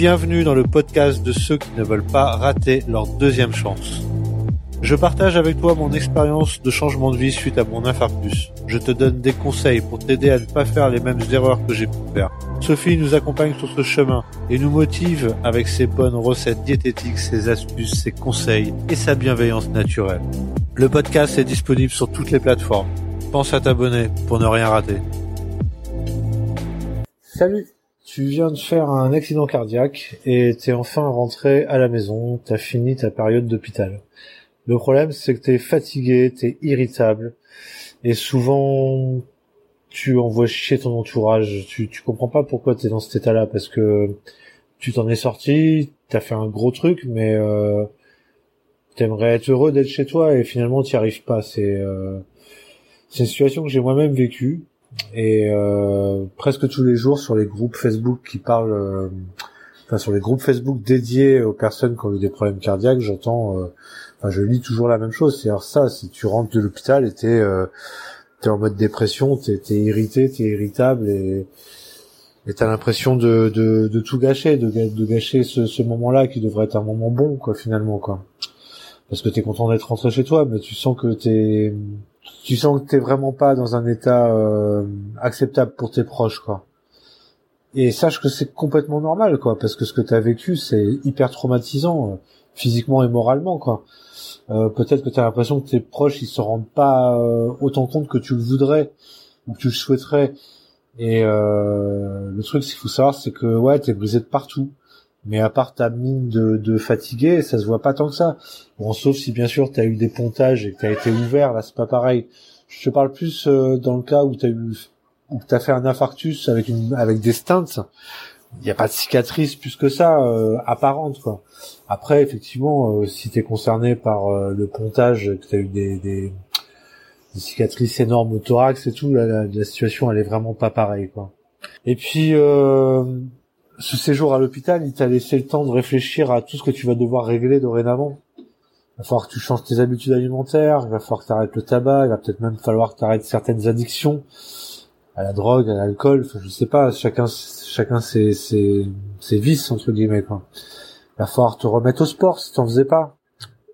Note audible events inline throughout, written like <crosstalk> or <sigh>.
Bienvenue dans le podcast de ceux qui ne veulent pas rater leur deuxième chance. Je partage avec toi mon expérience de changement de vie suite à mon infarctus. Je te donne des conseils pour t'aider à ne pas faire les mêmes erreurs que j'ai pu faire. Sophie nous accompagne sur ce chemin et nous motive avec ses bonnes recettes diététiques, ses astuces, ses conseils et sa bienveillance naturelle. Le podcast est disponible sur toutes les plateformes. Pense à t'abonner pour ne rien rater. Salut tu viens de faire un accident cardiaque et t'es enfin rentré à la maison, t'as fini ta période d'hôpital. Le problème, c'est que t'es fatigué, t'es irritable, et souvent, tu envoies chier ton entourage. Tu, tu comprends pas pourquoi t'es dans cet état-là, parce que tu t'en es sorti, t'as fait un gros truc, mais euh, t'aimerais être heureux d'être chez toi, et finalement, t'y arrives pas. C'est euh, c'est une situation que j'ai moi-même vécue, et euh, presque tous les jours sur les groupes Facebook qui parlent... Euh, enfin, sur les groupes Facebook dédiés aux personnes qui ont eu des problèmes cardiaques, j'entends euh, Enfin, je lis toujours la même chose. C'est-à-dire ça, si tu rentres de l'hôpital et t'es euh, en mode dépression, t'es es irrité, t'es irritable et et t'as l'impression de, de, de, tout gâcher, de, de gâcher ce, ce moment-là qui devrait être un moment bon, quoi, finalement, quoi. Parce que t'es content d'être rentré chez toi, mais tu sens que t'es, tu sens que t'es vraiment pas dans un état euh, acceptable pour tes proches, quoi. Et sache que c'est complètement normal, quoi, parce que ce que t'as vécu, c'est hyper traumatisant, euh, physiquement et moralement, quoi. Euh, peut-être que tu as l'impression que tes proches ils se rendent pas autant compte que tu le voudrais ou que tu le souhaiterais. Et le truc, qu'il faut savoir, c'est que ouais, t'es brisé de partout. Mais à part ta mine de, de fatigué, ça se voit pas tant que ça. Bon, sauf si bien sûr t'as eu des pontages et que t'as été ouvert, là c'est pas pareil. Je te parle plus dans le cas où t'as eu où t'as fait un infarctus avec une avec des stents il n'y a pas de cicatrice plus que ça euh, apparente quoi. Après effectivement euh, si tu es concerné par euh, le pontage que tu as eu des, des, des, cicatrices énormes au thorax et tout la, la, situation elle est vraiment pas pareille quoi. Et puis ce séjour à l'hôpital, il t'a laissé le temps de réfléchir à tout ce que tu vas devoir régler dorénavant. Il va falloir que tu changes tes habitudes alimentaires, il va falloir que tu arrêtes le tabac, il va peut-être même falloir que tu arrêtes certaines addictions à la drogue, à l'alcool, enfin, je sais pas, chacun chacun ses, ses, vices entre guillemets quoi. Il va falloir te remettre au sport si t'en faisais pas.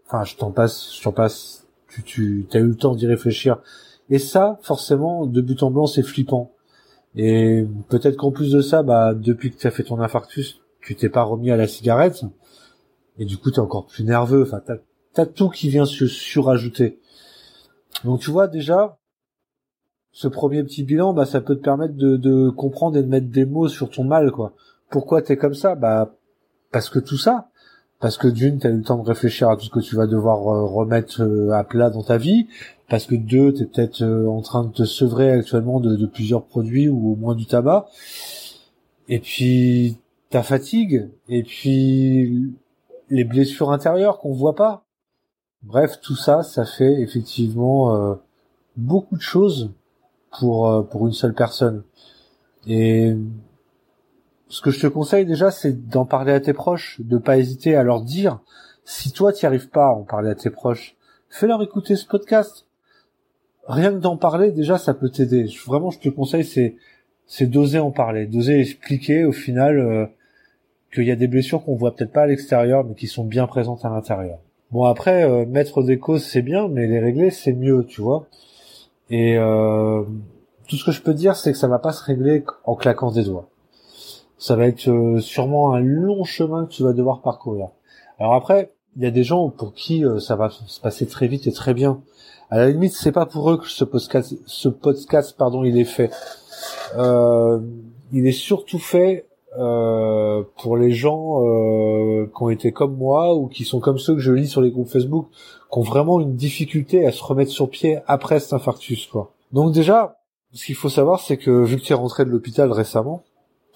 Enfin, je t'en passe, je t'en passe. Tu tu as eu le temps d'y réfléchir. Et ça, forcément, de but en blanc, c'est flippant. Et peut-être qu'en plus de ça, bah depuis que tu as fait ton infarctus, tu t'es pas remis à la cigarette. Et du coup, t'es encore plus nerveux. Enfin, t'as as tout qui vient se surajouter. Donc tu vois déjà, ce premier petit bilan, bah, ça peut te permettre de, de comprendre et de mettre des mots sur ton mal, quoi. Pourquoi t'es comme ça? Bah, parce que tout ça, parce que d'une, t'as eu le temps de réfléchir à tout ce que tu vas devoir euh, remettre euh, à plat dans ta vie, parce que deux, t'es peut-être euh, en train de te sevrer actuellement de, plusieurs produits ou au moins du tabac, et puis ta fatigue, et puis les blessures intérieures qu'on voit pas. Bref, tout ça, ça fait effectivement beaucoup de choses pour pour une seule personne. Et ce que je te conseille déjà, c'est d'en parler à tes proches, de pas hésiter à leur dire. Si toi t'y arrives pas à en parler à tes proches, fais-leur écouter ce podcast. Rien que d'en parler, déjà, ça peut t'aider. Vraiment, je te conseille, c'est c'est d'oser en parler, d'oser expliquer au final euh, qu'il y a des blessures qu'on voit peut-être pas à l'extérieur, mais qui sont bien présentes à l'intérieur. Bon après, euh, mettre des causes c'est bien, mais les régler c'est mieux, tu vois. Et euh, tout ce que je peux dire, c'est que ça va pas se régler en claquant des doigts. Ça va être euh, sûrement un long chemin que tu vas devoir parcourir. Alors après, il y a des gens pour qui euh, ça va se passer très vite et très bien. À la limite, c'est pas pour eux que ce podcast, ce podcast, pardon, il est fait. Euh, il est surtout fait euh, pour les gens euh, qui ont été comme moi ou qui sont comme ceux que je lis sur les groupes Facebook, qui ont vraiment une difficulté à se remettre sur pied après cet infarctus, quoi. Donc déjà, ce qu'il faut savoir, c'est que vu que tu es rentré de l'hôpital récemment,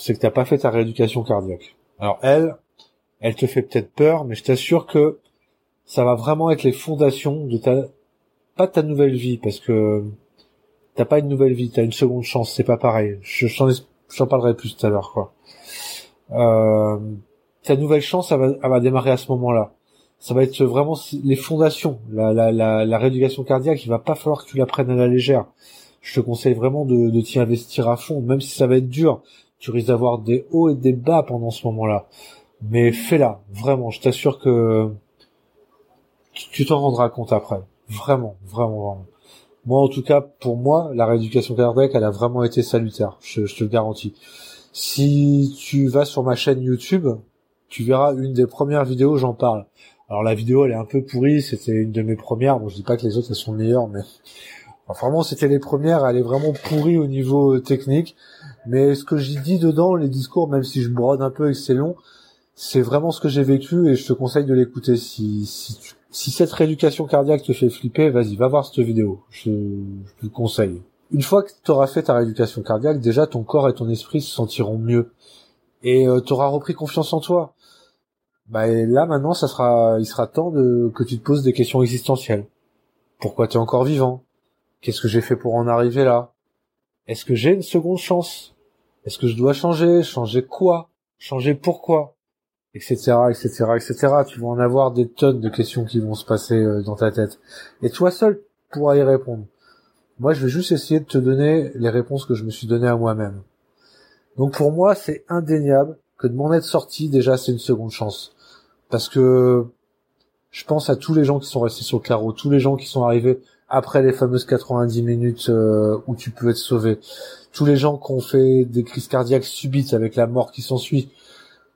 c'est que t'as pas fait ta rééducation cardiaque. Alors elle, elle te fait peut-être peur, mais je t'assure que ça va vraiment être les fondations de ta, pas de ta nouvelle vie, parce que t'as pas une nouvelle vie, t'as une seconde chance, c'est pas pareil. Je, j'en parlerai plus tout à l'heure, quoi. Euh, ta nouvelle chance, elle va, elle va démarrer à ce moment-là. Ça va être vraiment les fondations. La, la, la, la rééducation cardiaque, il va pas falloir que tu la prennes à la légère. Je te conseille vraiment de, de t'y investir à fond, même si ça va être dur. Tu risques d'avoir des hauts et des bas pendant ce moment-là. mais fais-la, vraiment. Je t'assure que tu t'en rendras compte après. Vraiment, vraiment, vraiment. Moi, en tout cas, pour moi, la rééducation cardiaque, elle a vraiment été salutaire. Je, te le garantis. Si tu vas sur ma chaîne YouTube, tu verras une des premières vidéos, j'en parle. Alors la vidéo, elle est un peu pourrie, c'était une de mes premières. Bon, je dis pas que les autres elles sont meilleures, mais enfin, vraiment, c'était les premières. Elle est vraiment pourrie au niveau euh, technique. Mais ce que j'ai dit dedans, les discours, même si je brode un peu et que c'est long, c'est vraiment ce que j'ai vécu et je te conseille de l'écouter. Si, si, cette rééducation cardiaque te fait flipper, vas-y, va voir cette vidéo. Je, je te conseille. Une fois que tu auras fait ta rééducation cardiaque, déjà ton corps et ton esprit se sentiront mieux. Et euh, tu auras repris confiance en toi. Bah là maintenant, ça sera, il sera temps que tu te poses des questions existentielles. Pourquoi tu es encore vivant? Qu'est-ce que j'ai fait pour en arriver là? Est-ce que j'ai une seconde chance? Est-ce que je dois changer? Changer quoi? Changer pourquoi? Etc. Etc. Etc. Tu vas en avoir des tonnes de questions qui vont se passer euh, dans ta tête. Et toi seul pourras y répondre. Moi, je vais juste essayer de te donner les réponses que je me suis données à moi-même. Donc pour moi, c'est indéniable que de m'en être sorti, déjà, c'est une seconde chance parce que je pense à tous les gens qui sont restés sur le carreau, tous les gens qui sont arrivés après les fameuses 90 minutes euh, où tu peux être sauvé, tous les gens qui ont fait des crises cardiaques subites avec la mort qui s'ensuit.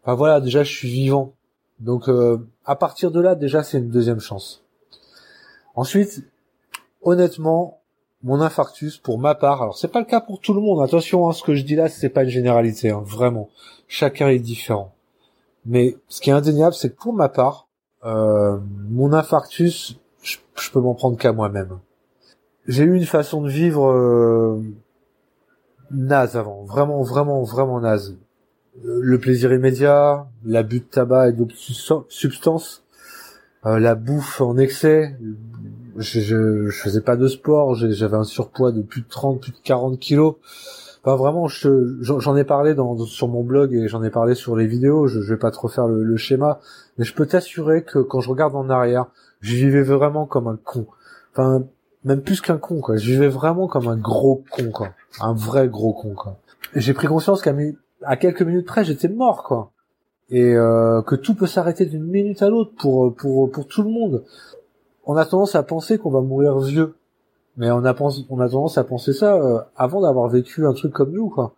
Enfin voilà, déjà je suis vivant. Donc euh, à partir de là, déjà c'est une deuxième chance. Ensuite, honnêtement, mon infarctus, pour ma part, alors c'est pas le cas pour tout le monde. Attention, hein, ce que je dis là, c'est pas une généralité, hein, vraiment. Chacun est différent. Mais ce qui est indéniable, c'est que pour ma part, euh, mon infarctus, je, peux m'en prendre qu'à moi-même. J'ai eu une façon de vivre euh, naze avant, vraiment, vraiment, vraiment naze. Le plaisir immédiat, l'abus de tabac et d'autres substances, euh, la bouffe en excès. Je, je, je faisais pas de sport, j'avais un surpoids de plus de 30, plus de 40 kilos. Enfin, vraiment, j'en ai parlé dans, sur mon blog et j'en ai parlé sur les vidéos. Je, je vais pas trop faire le, schéma, mais je peux t'assurer que quand je regarde en arrière, je vivais vraiment comme un con. Enfin, même plus qu'un con, quoi. Je vivais vraiment comme un gros con, quoi. Un vrai gros con, quoi. J'ai pris conscience qu'à quelques minutes près, j'étais mort, quoi. Et euh, que tout peut s'arrêter d'une minute à l'autre pour pour pour tout le monde. On a tendance à penser qu'on va mourir vieux. Mais on a, on a tendance à penser ça euh, avant d'avoir vécu un truc comme nous, quoi.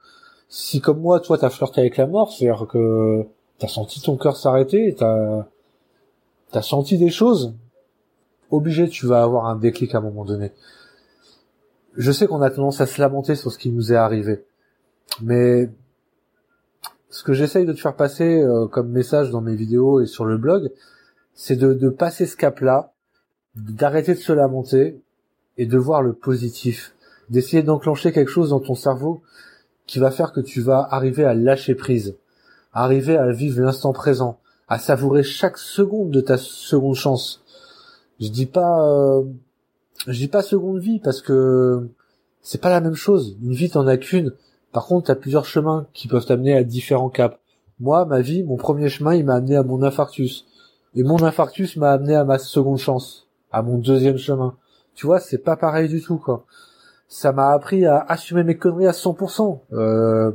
Si comme moi, toi, t'as flirté avec la mort, c'est-à-dire que t'as senti ton cœur s'arrêter, t'as t'as senti des choses, obligé, tu vas avoir un déclic à un moment donné. Je sais qu'on a tendance à se lamenter sur ce qui nous est arrivé, mais ce que j'essaye de te faire passer euh, comme message dans mes vidéos et sur le blog, c'est de, de passer ce cap-là, d'arrêter de se lamenter et de voir le positif, d'essayer d'enclencher quelque chose dans ton cerveau qui va faire que tu vas arriver à lâcher prise, arriver à vivre l'instant présent, à savourer chaque seconde de ta seconde chance. Je dis pas, euh, je dis pas seconde vie parce que c'est pas la même chose. Une vie t'en as qu'une. Par contre, t'as plusieurs chemins qui peuvent t'amener à différents caps. Moi, ma vie, mon premier chemin, il m'a amené à mon infarctus. Et mon infarctus m'a amené à ma seconde chance, à mon deuxième chemin. Tu vois, c'est pas pareil du tout, quoi. Ça m'a appris à assumer mes conneries à 100%. Euh,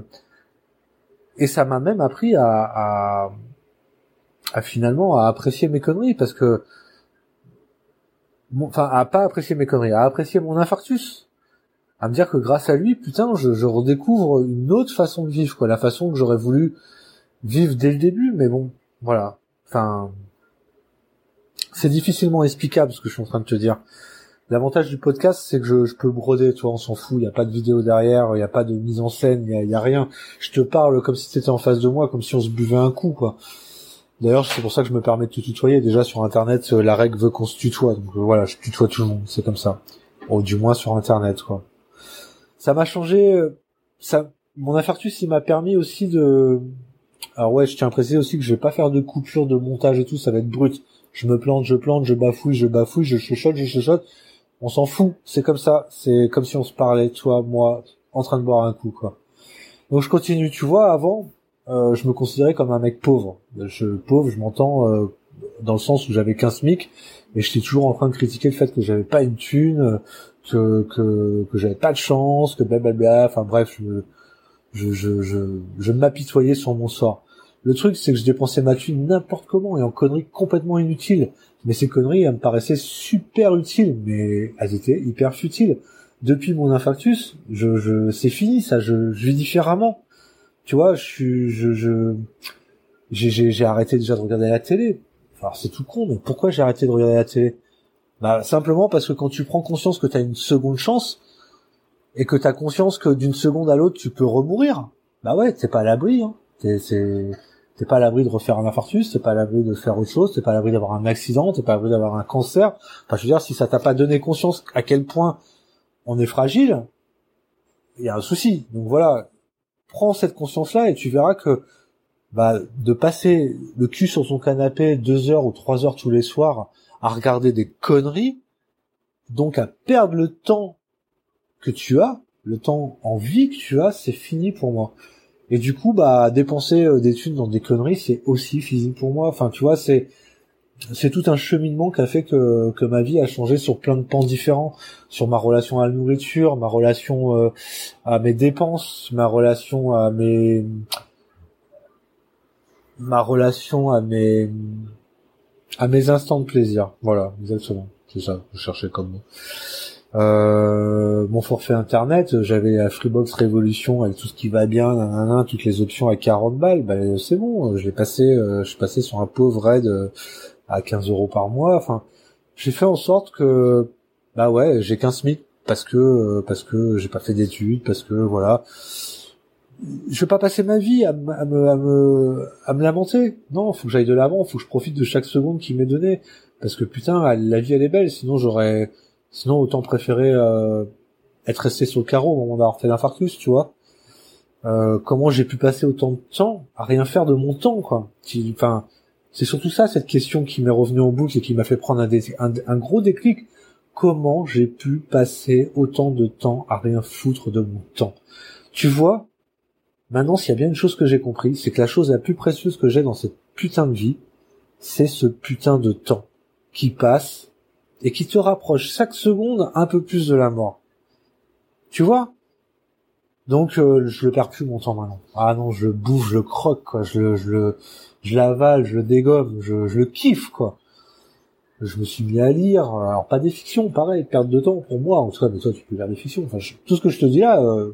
et ça m'a même appris à, à, à, finalement à apprécier mes conneries parce que, enfin, à pas apprécier mes conneries, à apprécier mon infarctus. À me dire que grâce à lui, putain, je, je redécouvre une autre façon de vivre, quoi. La façon que j'aurais voulu vivre dès le début, mais bon, voilà. Enfin, c'est difficilement explicable ce que je suis en train de te dire. L'avantage du podcast, c'est que je, je, peux broder, tu on s'en fout, il n'y a pas de vidéo derrière, il n'y a pas de mise en scène, il n'y a, rien. Je te parle comme si tu étais en face de moi, comme si on se buvait un coup, quoi. D'ailleurs, c'est pour ça que je me permets de te tutoyer. Déjà, sur Internet, euh, la règle veut qu'on se tutoie. Donc euh, voilà, je tutoie tout le monde, c'est comme ça. Ou du moins sur Internet, quoi. Ça m'a changé... Euh, ça, mon infarctus, il m'a permis aussi de... Alors ouais, je tiens à préciser aussi que je vais pas faire de coupure de montage et tout, ça va être brut. Je me plante, je plante, je bafouille, je bafouille, je chuchote, je chuchote on s'en fout, c'est comme ça, c'est comme si on se parlait, toi, moi, en train de boire un coup, quoi. Donc je continue, tu vois, avant, euh, je me considérais comme un mec pauvre. Je pauvre, je m'entends euh, dans le sens où j'avais 15 SMIC, et j'étais toujours en train de critiquer le fait que j'avais pas une thune, que que, que j'avais pas de chance, que blablabla, enfin bref, je je je, je m'apitoyais sur mon sort. Le truc, c'est que je dépensais ma thune n'importe comment et en conneries complètement inutiles. Mais ces conneries, elles me paraissaient super utiles, mais elles étaient hyper futiles. Depuis mon infarctus, je, je, c'est fini, ça, je, vis différemment. Tu vois, je suis, je, je, j'ai, arrêté déjà de regarder la télé. Alors c'est tout con, mais pourquoi j'ai arrêté de regarder la télé? Bah simplement parce que quand tu prends conscience que tu as une seconde chance et que tu as conscience que d'une seconde à l'autre tu peux remourir, bah ouais, t'es pas à l'abri. Hein. T'es pas à l'abri de refaire un infarctus, t'es pas à l'abri de faire autre chose, t'es pas à l'abri d'avoir un accident, t'es pas à l'abri d'avoir un cancer. Enfin, je veux dire, si ça t'a pas donné conscience à quel point on est fragile, il y a un souci. Donc voilà, prends cette conscience-là et tu verras que bah, de passer le cul sur son canapé deux heures ou trois heures tous les soirs à regarder des conneries, donc à perdre le temps que tu as, le temps en vie que tu as, c'est fini pour moi. Et du coup, bah dépenser euh, des thunes dans des conneries, c'est aussi physique pour moi. Enfin, tu vois, c'est c'est tout un cheminement qui a fait que, que ma vie a changé sur plein de pans différents, sur ma relation à la nourriture, ma relation euh, à mes dépenses, ma relation à mes ma relation à mes à mes instants de plaisir. Voilà, exactement. C'est ça, je cherchais comme mot. Euh, mon forfait internet, j'avais la Freebox Révolution avec tout ce qui va bien, toutes les options à 40 balles, bah, c'est bon, je l'ai passé, euh, je suis passé sur un pauvre aide euh, à 15 euros par mois. Enfin, j'ai fait en sorte que, bah ouais, j'ai qu'un SMIC parce que parce que j'ai pas fait d'études, parce que voilà, je vais pas passer ma vie à, à me, à me, à me lamenter. Non, faut que j'aille de l'avant, faut que je profite de chaque seconde qui m'est donnée. Parce que putain, la vie elle est belle, sinon j'aurais, Sinon, autant préférer euh, être resté sur le carreau au moment d'avoir fait l'infarctus, tu vois. Euh, comment j'ai pu passer autant de temps à rien faire de mon temps, quoi. Enfin, c'est surtout ça, cette question qui m'est revenue en boucle et qui m'a fait prendre un, un, gros déclic. Comment j'ai pu passer autant de temps à rien foutre de mon temps? Tu vois, maintenant, s'il y a bien une chose que j'ai compris, c'est que la chose la plus précieuse que j'ai dans cette putain de vie, c'est ce putain de temps qui passe et qui te rapproche chaque seconde un peu plus de la mort. Tu vois? Donc euh, je le perds plus mon temps maintenant. Ah non, je le bouffe, je le croque quoi, je le je le je l'avale, je le dégomme, je, je le kiffe quoi. Je me suis mis à lire, alors pas des fictions, pareil, perte de temps pour moi, en tout cas, mais toi tu peux lire des fictions. Enfin, tout ce que je te dis là, euh,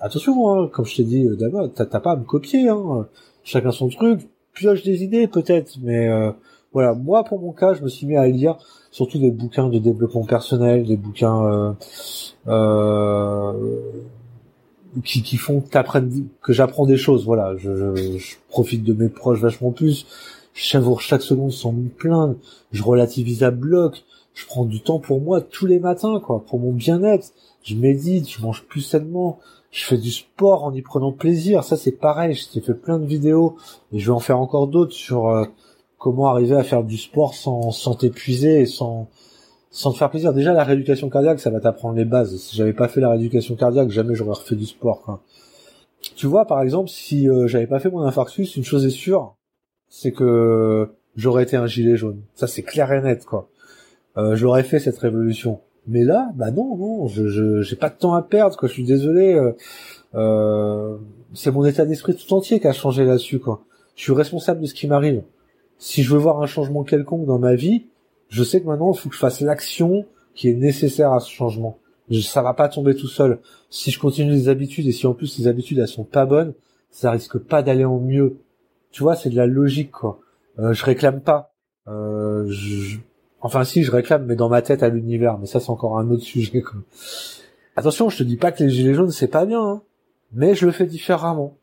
attention, hein, comme je t'ai dit euh, d'abord, t'as pas à me copier, hein. Chacun son truc, pioche des idées peut-être, mais voilà, moi pour mon cas, je me suis mis à lire surtout des bouquins de développement personnel, des bouquins euh, euh, qui, font que j'apprends des choses. Voilà, je, je, profite de mes proches vachement plus. Je savoure chaque seconde sans me plaindre. Je relativise à bloc. Je prends du temps pour moi tous les matins, quoi, pour mon bien-être. Je médite, je mange plus sainement. Je fais du sport en y prenant plaisir. Ça, c'est pareil. J'ai fait plein de vidéos et je vais en faire encore d'autres sur euh, comment arriver à faire du sport sans, sans t'épuiser et sans, sans te faire plaisir. Déjà, la rééducation cardiaque, ça va t'apprendre les bases. Si j'avais pas fait la rééducation cardiaque, jamais j'aurais refait du sport. Tu vois, par exemple, si euh, j'avais pas fait mon infarctus, une chose est sûre, c'est que j'aurais été un gilet jaune. Ça, c'est clair et net, quoi. Euh, j'aurais fait cette révolution. Mais là, bah non, non, je j'ai pas de temps à perdre, quoi. Je suis désolé. Euh, euh, c'est mon état d'esprit tout entier qui a changé là-dessus, quoi. Je suis responsable de ce qui m'arrive si je veux voir un changement quelconque dans ma vie, je sais que maintenant il faut que je fasse l'action qui est nécessaire à ce changement. Ça va pas tomber tout seul. Si je continue les habitudes et si en plus les habitudes elles sont pas bonnes, ça risque pas d'aller en mieux. Tu vois, c'est de la logique quoi. Euh, je réclame pas. Euh. Enfin si, je réclame, mais dans ma tête à l'univers. Mais ça c'est encore un autre sujet. Quoi. Attention, je te dis pas que les gilets jaunes c'est pas bien, hein, mais je le fais différemment.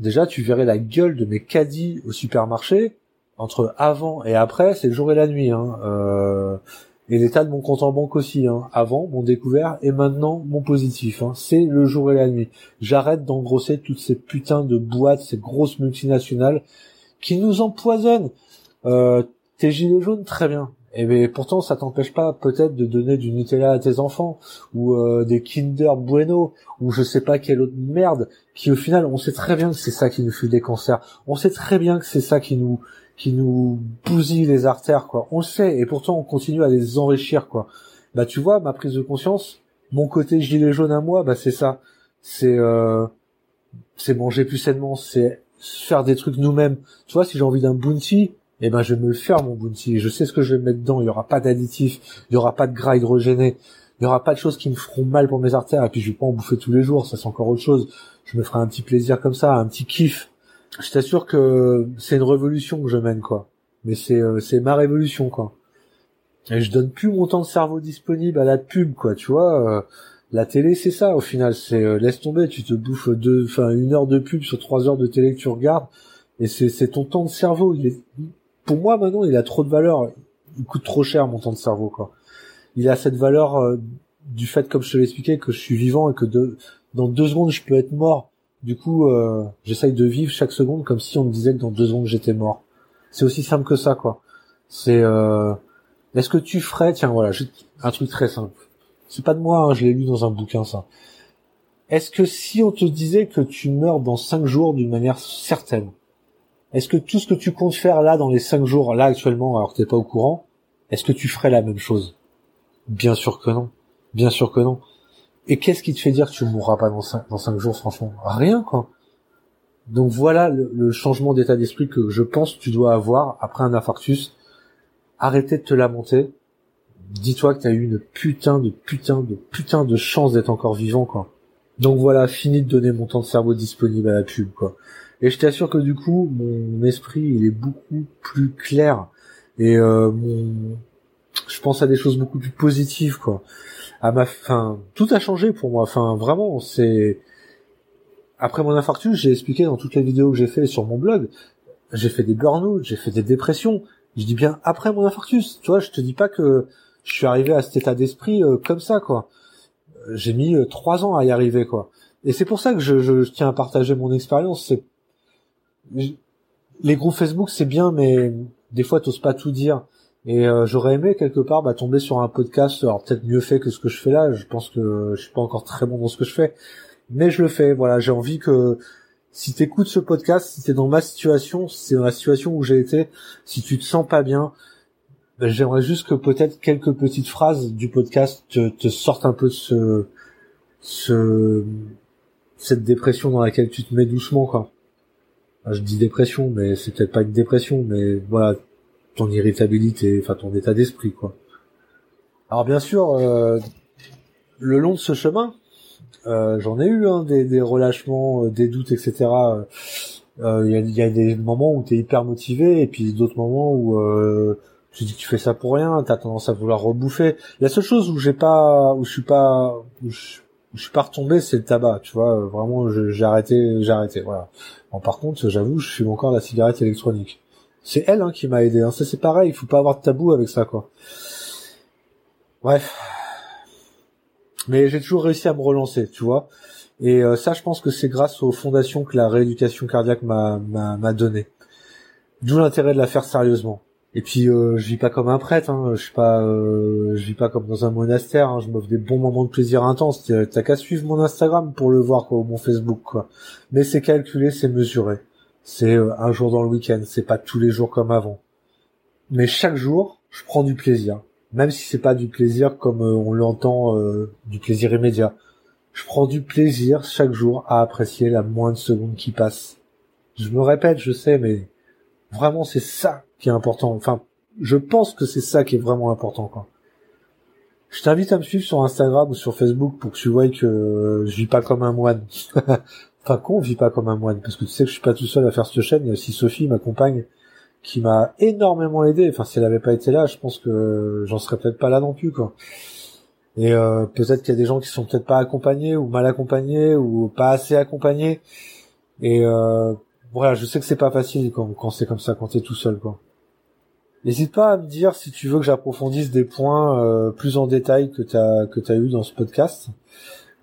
Déjà, tu verrais la gueule de mes caddies au supermarché entre avant et après, c'est le jour et la nuit. Hein. Euh, et l'état de mon compte en banque aussi. Hein. Avant, mon découvert, et maintenant, mon positif. Hein. C'est le jour et la nuit. J'arrête d'engrosser toutes ces putains de boîtes, ces grosses multinationales qui nous empoisonnent. Euh, tes gilets jaunes, très bien. Et mais pourtant, ça t'empêche pas peut-être de donner du Nutella à tes enfants ou euh, des Kinder Bueno ou je sais pas quelle autre merde qui au final, on sait très bien que c'est ça qui nous fait des cancers. On sait très bien que c'est ça qui nous qui nous bousille les artères, quoi. On le sait, et pourtant on continue à les enrichir, quoi. Bah tu vois, ma prise de conscience, mon côté gilet jaune à moi, bah c'est ça. C'est euh, c'est manger plus sainement, c'est faire des trucs nous-mêmes. Tu vois, si j'ai envie d'un bounty, eh ben je vais me le faire mon bounty. Je sais ce que je vais mettre dedans. Il y aura pas d'additifs, il y aura pas de gras hydrogéné, il y aura pas de choses qui me feront mal pour mes artères. Et puis je vais pas en bouffer tous les jours. Ça c'est encore autre chose. Je me ferai un petit plaisir comme ça, un petit kiff. Je t'assure que c'est une révolution que je mène quoi. Mais c'est euh, c'est ma révolution quoi. Et je donne plus mon temps de cerveau disponible à la pub quoi. Tu vois. Euh, la télé, c'est ça au final. C'est euh, laisse tomber, tu te bouffes deux, enfin une heure de pub sur trois heures de télé que tu regardes, et c'est ton temps de cerveau. Il est, pour moi maintenant, il a trop de valeur. Il coûte trop cher mon temps de cerveau quoi. Il a cette valeur du fait, comme je te l'expliquais, que je suis vivant et que de, dans deux secondes je peux être mort. Du coup, euh, j'essaye de vivre chaque seconde comme si on me disait que dans deux secondes j'étais mort. C'est aussi simple que ça quoi. C'est euh, est-ce que tu ferais, tiens voilà, un truc très simple c'est pas de moi, hein, je l'ai lu dans un bouquin ça. Est-ce que si on te disait que tu meurs dans cinq jours d'une manière certaine, est-ce que tout ce que tu comptes faire là dans les cinq jours, là actuellement, alors que t'es pas au courant, est-ce que tu ferais la même chose? Bien sûr que non. Bien sûr que non. Et qu'est-ce qui te fait dire que tu mourras pas dans cinq, dans cinq jours, franchement? Rien, quoi. Donc voilà le, le changement d'état d'esprit que je pense que tu dois avoir après un infarctus. Arrêtez de te lamenter dis-toi que t'as eu une putain de putain de putain de chance d'être encore vivant, quoi. Donc voilà, fini de donner mon temps de cerveau disponible à la pub, quoi. Et je t'assure que du coup, mon esprit, il est beaucoup plus clair. Et euh, je pense à des choses beaucoup plus positives, quoi. Ma fin, tout a changé pour moi. Vraiment, c'est... Après mon infarctus, j'ai expliqué dans toutes les vidéos que j'ai fait sur mon blog, j'ai fait des burn-out, j'ai fait des dépressions. Je dis bien après mon infarctus. Tu vois, je te dis pas que je suis arrivé à cet état d'esprit euh, comme ça, quoi. J'ai mis euh, trois ans à y arriver, quoi. Et c'est pour ça que je, tiens à partager mon expérience. Les groupes Facebook, c'est bien, mais des fois, t'oses pas tout dire. Et euh, j'aurais aimé quelque part bah, tomber sur un podcast, alors peut-être mieux fait que ce que je fais là. Je pense que je suis pas encore très bon dans ce que je fais, mais je le fais. Voilà, j'ai envie que si t'écoutes ce podcast, si t'es dans ma situation, si t'es dans la situation où j'ai été, si tu te sens pas bien, ben, j'aimerais juste que peut-être quelques petites phrases du podcast te, te, sortent un peu de ce, ce, cette dépression dans laquelle tu te mets doucement, quoi. je dis dépression, mais c'est peut-être pas une dépression, mais voilà, ton irritabilité, enfin ton état d'esprit, quoi. Alors bien sûr, euh, le long de ce chemin, euh, j'en ai eu hein, des, des, relâchements, euh, des doutes, etc. Il y, a, y, a, des moments où tu es hyper motivé et puis d'autres moments où tu dis que tu fais ça pour rien, t'as tendance à vouloir rebouffer. La seule chose où j'ai pas, où je suis pas, où je, suis pas retombé, c'est le tabac, tu vois. Vraiment, j'ai arrêté, j'ai arrêté, voilà. Bon, par contre, j'avoue, je fume encore la cigarette électronique. C'est elle hein, qui m'a aidé. Hein. Ça, c'est pareil. Il faut pas avoir de tabou avec ça, quoi. Bref. Mais j'ai toujours réussi à me relancer, tu vois. Et euh, ça, je pense que c'est grâce aux fondations que la rééducation cardiaque m'a m'a donné. D'où l'intérêt de la faire sérieusement. Et puis euh, je vis pas comme un prêtre, hein. je suis pas, euh, je vis pas comme dans un monastère. Hein. Je m'offre des bons moments de plaisir intense. T'as qu'à suivre mon Instagram pour le voir, quoi, ou mon Facebook, quoi. Mais c'est calculé, c'est mesuré. C'est euh, un jour dans le week-end. C'est pas tous les jours comme avant. Mais chaque jour, je prends du plaisir, même si c'est pas du plaisir comme euh, on l'entend, du plaisir immédiat. Je prends du plaisir chaque jour à apprécier la moindre seconde qui passe. Je me répète, je sais, mais vraiment c'est ça qui est important. Enfin, je pense que c'est ça qui est vraiment important, quoi. Je t'invite à me suivre sur Instagram ou sur Facebook pour que tu vois que je vis pas comme un moine. <laughs> enfin, qu'on vit pas comme un moine, parce que tu sais que je suis pas tout seul à faire cette chaîne. Il y a aussi Sophie, ma compagne, qui m'a énormément aidé. Enfin, si elle avait pas été là, je pense que j'en serais peut-être pas là non plus, quoi. Et euh, peut-être qu'il y a des gens qui sont peut-être pas accompagnés ou mal accompagnés ou pas assez accompagnés. Et euh, voilà, je sais que c'est pas facile quand, quand c'est comme ça, quand t'es tout seul, quoi. N'hésite pas à me dire si tu veux que j'approfondisse des points euh, plus en détail que t'as que t'as eu dans ce podcast.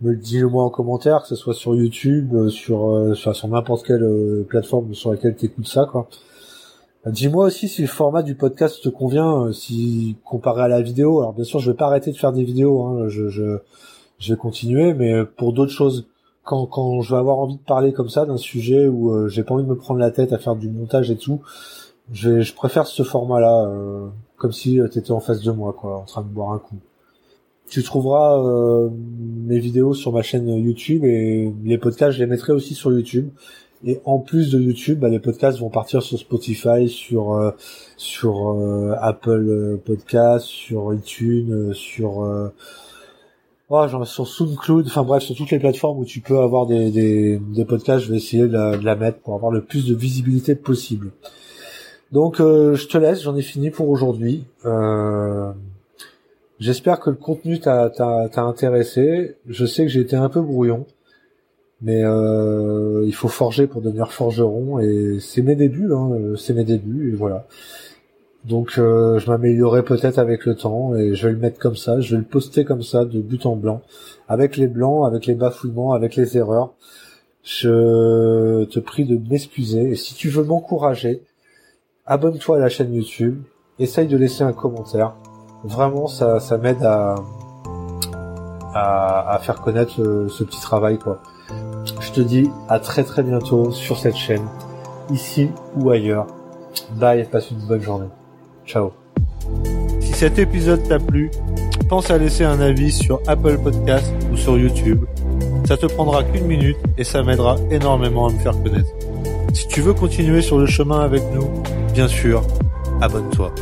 Me le dis-le-moi en commentaire, que ce soit sur YouTube, euh, sur euh, sur, n'importe quelle plateforme sur laquelle t'écoutes ça, quoi. Dis-moi aussi si le format du podcast te convient, si comparé à la vidéo. Alors bien sûr, je vais pas arrêter de faire des vidéos, hein, je, je je vais continuer, mais pour d'autres choses quand, quand je vais avoir envie de parler comme ça d'un sujet où euh, j'ai pas envie de me prendre la tête à faire du montage et tout, je, je préfère ce format-là, euh, comme si euh, tu étais en face de moi, quoi, en train de boire un coup. Tu trouveras mes vidéos sur ma chaîne YouTube et les podcasts, je les mettrai aussi sur YouTube. Et en plus de YouTube, bah, les podcasts vont partir sur Spotify, sur euh, sur euh, Apple Podcasts, sur iTunes, sur oh, genre sur SoundCloud, enfin bref, sur toutes les plateformes où tu peux avoir des, des, des podcasts, je vais essayer de la, de la, mettre pour avoir le plus de visibilité possible. Donc je te laisse, j'en ai fini pour aujourd'hui. J'espère que le contenu t'a intéressé. Je sais que j'ai été un peu brouillon mais euh, il faut forger pour devenir forgeron et c'est mes débuts hein, c'est mes débuts et voilà. Donc euh, je m'améliorerai peut-être avec le temps et je vais le mettre comme ça. Je vais le poster comme ça de but en blanc avec les blancs avec les bafouillements avec les erreurs. Je te prie de m'excuser et si tu veux m'encourager abonne-toi à la chaîne YouTube. Essaye de laisser un commentaire vraiment ça ça m'aide à, à, à faire connaître ce petit travail quoi je te dis à très très bientôt sur cette chaîne, ici ou ailleurs. Bye, passe une bonne journée. Ciao. Si cet épisode t'a plu, pense à laisser un avis sur Apple Podcast ou sur YouTube. Ça te prendra qu'une minute et ça m'aidera énormément à me faire connaître. Si tu veux continuer sur le chemin avec nous, bien sûr, abonne-toi.